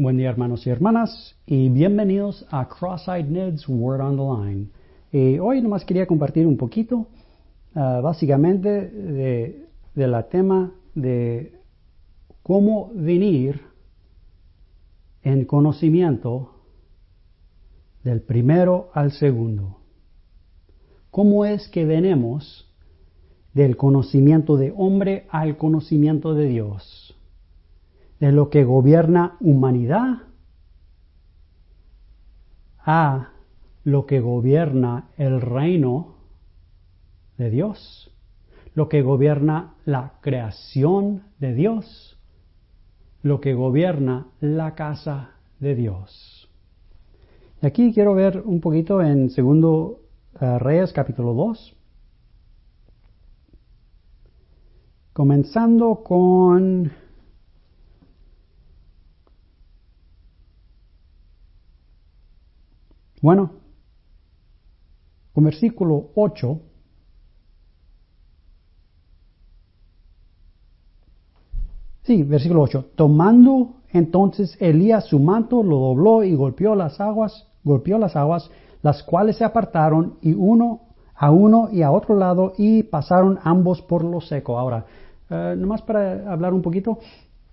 Buen día hermanos y hermanas y bienvenidos a Cross-Eyed Ned's Word on the Line. Hoy nomás quería compartir un poquito uh, básicamente de, de la tema de cómo venir en conocimiento del primero al segundo. ¿Cómo es que venimos del conocimiento de hombre al conocimiento de Dios? De lo que gobierna humanidad a lo que gobierna el reino de Dios, lo que gobierna la creación de Dios, lo que gobierna la casa de Dios. Y aquí quiero ver un poquito en segundo uh, Reyes capítulo 2, comenzando con Bueno, con versículo 8, sí, versículo 8, tomando entonces Elías su manto, lo dobló y golpeó las aguas, golpeó las aguas, las cuales se apartaron y uno a uno y a otro lado y pasaron ambos por lo seco. Ahora, eh, nomás para hablar un poquito,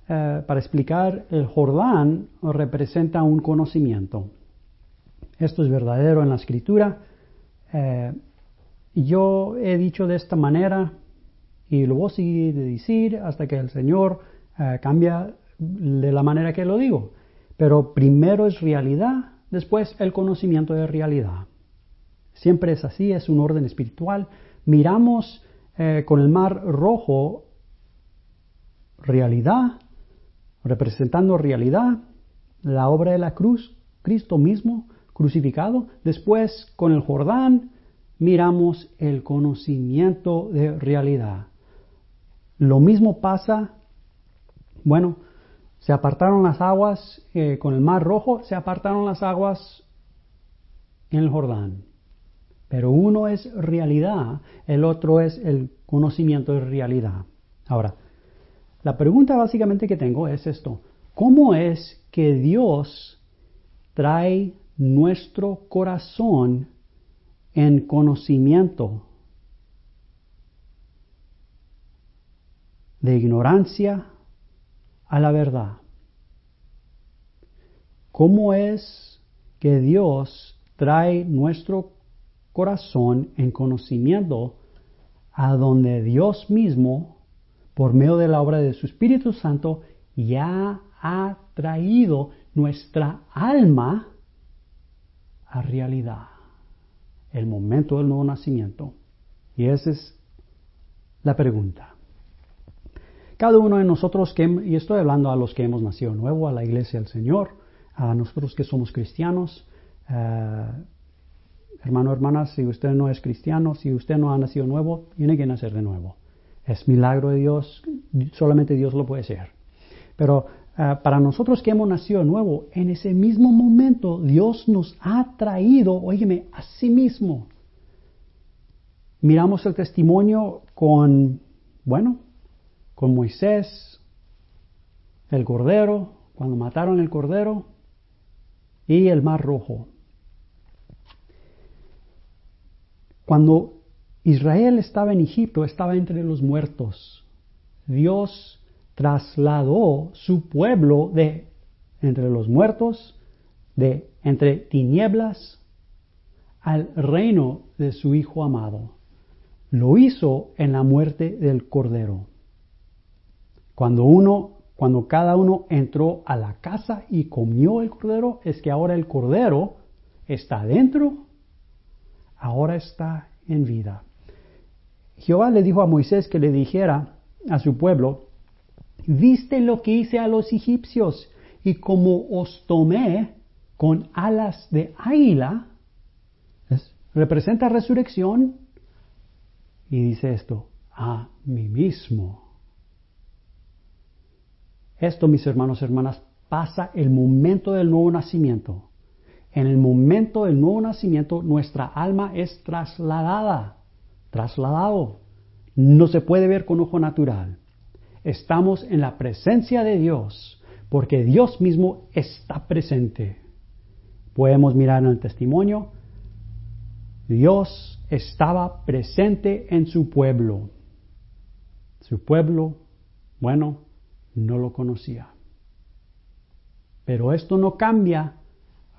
eh, para explicar, el Jordán representa un conocimiento. Esto es verdadero en la escritura. Eh, yo he dicho de esta manera y lo voy a seguir de decir hasta que el Señor eh, cambia de la manera que lo digo. Pero primero es realidad, después el conocimiento de realidad. Siempre es así, es un orden espiritual. Miramos eh, con el mar rojo realidad, representando realidad, la obra de la cruz, Cristo mismo, crucificado. Después, con el Jordán, miramos el conocimiento de realidad. Lo mismo pasa, bueno, se apartaron las aguas eh, con el Mar Rojo, se apartaron las aguas en el Jordán. Pero uno es realidad, el otro es el conocimiento de realidad. Ahora, la pregunta básicamente que tengo es esto. ¿Cómo es que Dios trae nuestro corazón en conocimiento de ignorancia a la verdad. ¿Cómo es que Dios trae nuestro corazón en conocimiento a donde Dios mismo, por medio de la obra de su Espíritu Santo, ya ha traído nuestra alma a realidad, el momento del nuevo nacimiento. Y esa es la pregunta. Cada uno de nosotros, y estoy hablando a los que hemos nacido nuevo, a la iglesia del Señor, a nosotros que somos cristianos, uh, hermano, hermana, si usted no es cristiano, si usted no ha nacido nuevo, tiene que nacer de nuevo. Es milagro de Dios, solamente Dios lo puede hacer. Pero Ah, para nosotros que hemos nacido de nuevo, en ese mismo momento Dios nos ha traído, óyeme, a sí mismo. Miramos el testimonio con, bueno, con Moisés, el cordero, cuando mataron el cordero, y el mar rojo. Cuando Israel estaba en Egipto, estaba entre los muertos. Dios trasladó su pueblo de entre los muertos, de entre tinieblas, al reino de su Hijo amado. Lo hizo en la muerte del Cordero. Cuando uno, cuando cada uno entró a la casa y comió el Cordero, es que ahora el Cordero está dentro, ahora está en vida. Jehová le dijo a Moisés que le dijera a su pueblo, viste lo que hice a los egipcios y como os tomé con alas de águila, representa resurrección, y dice esto, a mí mismo. Esto, mis hermanos y hermanas, pasa el momento del nuevo nacimiento. En el momento del nuevo nacimiento, nuestra alma es trasladada, trasladado. No se puede ver con ojo natural estamos en la presencia de Dios porque Dios mismo está presente. Podemos mirar en el testimonio, Dios estaba presente en su pueblo. Su pueblo, bueno, no lo conocía. Pero esto no cambia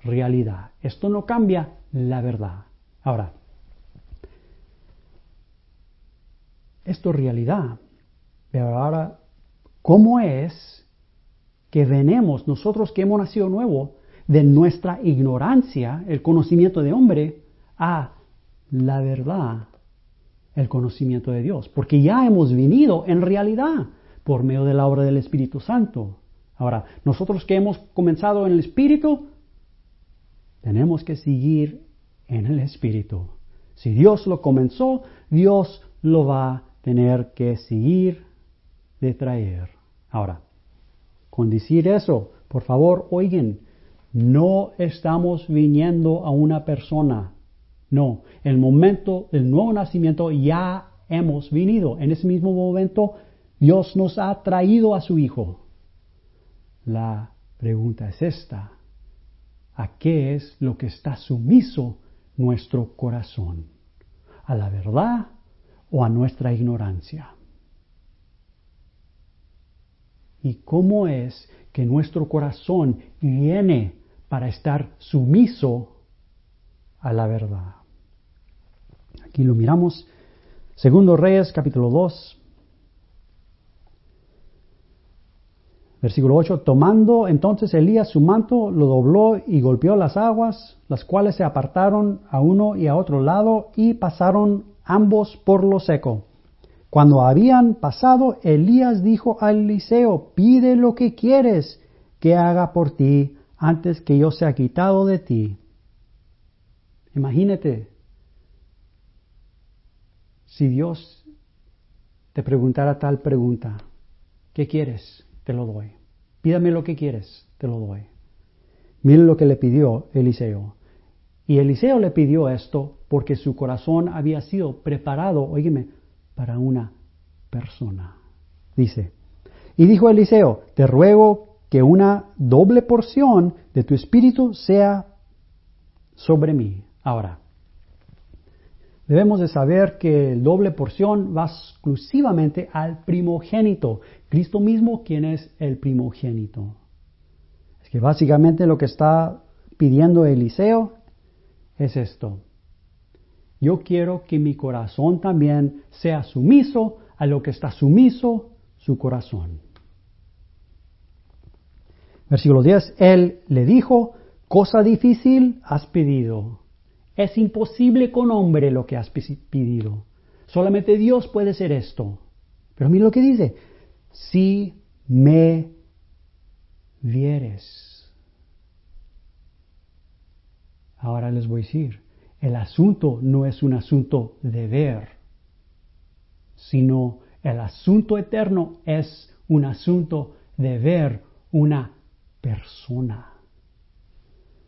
realidad, esto no cambia la verdad. Ahora, esto es realidad. Pero ahora, ¿cómo es que venemos nosotros que hemos nacido nuevo de nuestra ignorancia, el conocimiento de hombre, a la verdad, el conocimiento de Dios? Porque ya hemos venido en realidad por medio de la obra del Espíritu Santo. Ahora, nosotros que hemos comenzado en el Espíritu, tenemos que seguir en el Espíritu. Si Dios lo comenzó, Dios lo va a tener que seguir de traer. Ahora, con decir eso, por favor, oigan, no estamos viniendo a una persona. No, el momento del nuevo nacimiento ya hemos venido. En ese mismo momento Dios nos ha traído a su Hijo. La pregunta es esta. ¿A qué es lo que está sumiso nuestro corazón? ¿A la verdad o a nuestra ignorancia? Y cómo es que nuestro corazón viene para estar sumiso a la verdad. Aquí lo miramos. Segundo Reyes, capítulo 2. Versículo 8, tomando entonces Elías su manto, lo dobló y golpeó las aguas, las cuales se apartaron a uno y a otro lado y pasaron ambos por lo seco. Cuando habían pasado, Elías dijo a Eliseo, pide lo que quieres que haga por ti antes que yo sea quitado de ti. Imagínate, si Dios te preguntara tal pregunta, ¿qué quieres? Te lo doy. Pídame lo que quieres, te lo doy. Miren lo que le pidió Eliseo. Y Eliseo le pidió esto porque su corazón había sido preparado, oígame, para una persona. Dice, y dijo Eliseo, te ruego que una doble porción de tu espíritu sea sobre mí. Ahora, debemos de saber que el doble porción va exclusivamente al primogénito. Cristo mismo, quien es el primogénito. Es que básicamente lo que está pidiendo Eliseo es esto. Yo quiero que mi corazón también sea sumiso a lo que está sumiso su corazón. Versículo 10, Él le dijo, cosa difícil has pedido. Es imposible con hombre lo que has pedido. Solamente Dios puede hacer esto. Pero mira lo que dice, si me vieres. Ahora les voy a decir, el asunto no es un asunto de ver, sino el asunto eterno es un asunto de ver una persona.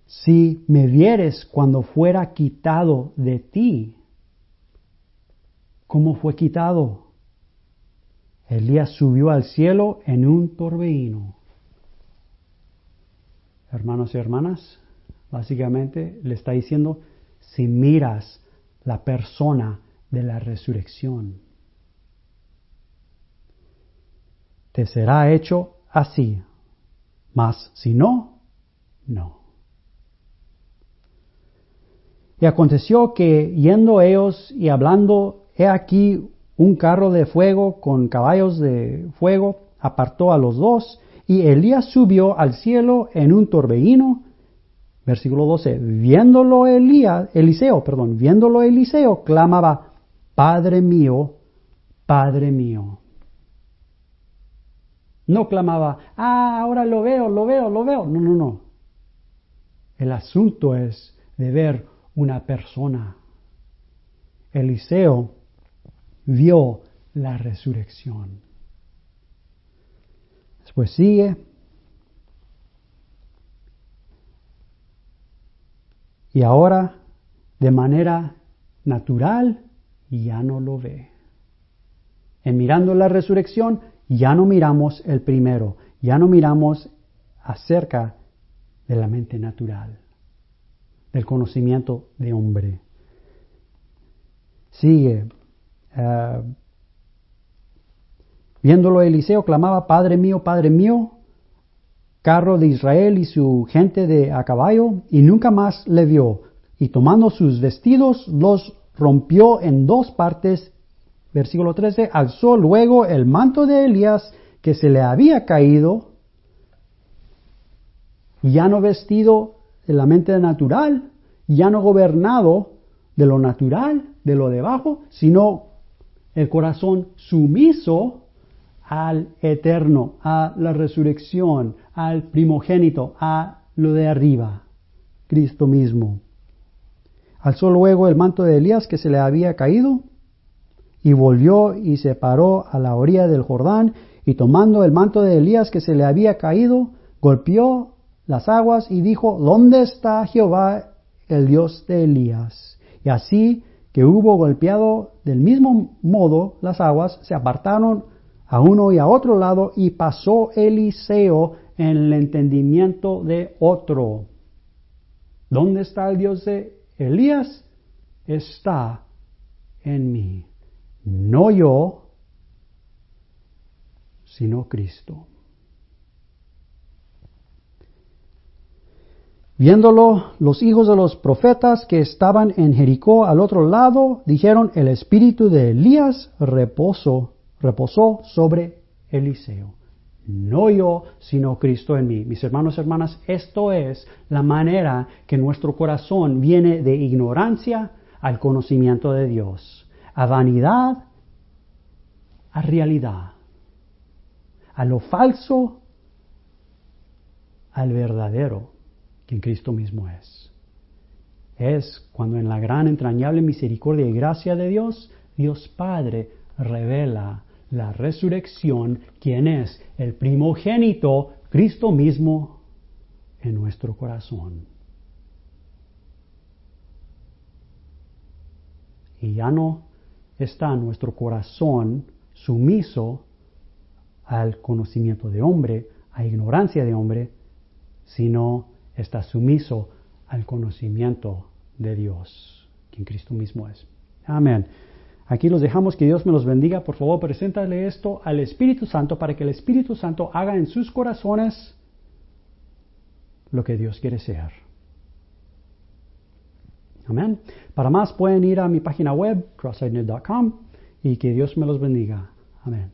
Si me vieres cuando fuera quitado de ti, ¿cómo fue quitado? Elías subió al cielo en un torbellino. Hermanos y hermanas, básicamente le está diciendo, si miras la persona de la resurrección. Te será hecho así, mas si no, no. Y aconteció que yendo ellos y hablando, he aquí un carro de fuego con caballos de fuego apartó a los dos, y Elías subió al cielo en un torbellino Versículo 12. Viéndolo Elías, Eliseo, perdón, viéndolo Eliseo, clamaba, Padre mío, Padre mío. No clamaba, ah, ahora lo veo, lo veo, lo veo. No, no, no. El asunto es de ver una persona. Eliseo vio la resurrección. Después sigue, Y ahora, de manera natural, ya no lo ve. En mirando la resurrección, ya no miramos el primero, ya no miramos acerca de la mente natural, del conocimiento de hombre. Sigue. Uh, viéndolo Eliseo clamaba, Padre mío, Padre mío, carro de Israel y su gente de a caballo, y nunca más le vio. Y tomando sus vestidos, los rompió en dos partes. Versículo 13, alzó luego el manto de Elías que se le había caído, ya no vestido de la mente natural, ya no gobernado de lo natural, de lo debajo, sino el corazón sumiso al eterno, a la resurrección, al primogénito, a lo de arriba, Cristo mismo. Alzó luego el manto de Elías que se le había caído y volvió y se paró a la orilla del Jordán y tomando el manto de Elías que se le había caído, golpeó las aguas y dijo, ¿dónde está Jehová, el Dios de Elías? Y así que hubo golpeado del mismo modo las aguas, se apartaron a uno y a otro lado y pasó Eliseo en el entendimiento de otro. ¿Dónde está el Dios de Elías? Está en mí. No yo, sino Cristo. Viéndolo, los hijos de los profetas que estaban en Jericó al otro lado dijeron, el espíritu de Elías reposó, reposó sobre Eliseo. No yo, sino Cristo en mí. Mis hermanos y hermanas, esto es la manera que nuestro corazón viene de ignorancia al conocimiento de Dios, a vanidad, a realidad a lo falso, al verdadero, quien Cristo mismo es. Es cuando en la gran entrañable misericordia y gracia de Dios, Dios Padre revela la resurrección, quien es el primogénito, Cristo mismo, en nuestro corazón. Y ya no está nuestro corazón sumiso al conocimiento de hombre, a ignorancia de hombre, sino está sumiso al conocimiento de Dios, quien Cristo mismo es. Amén. Aquí los dejamos, que Dios me los bendiga. Por favor, preséntale esto al Espíritu Santo para que el Espíritu Santo haga en sus corazones lo que Dios quiere ser. Amén. Para más pueden ir a mi página web, crossidenet.com, y que Dios me los bendiga. Amén.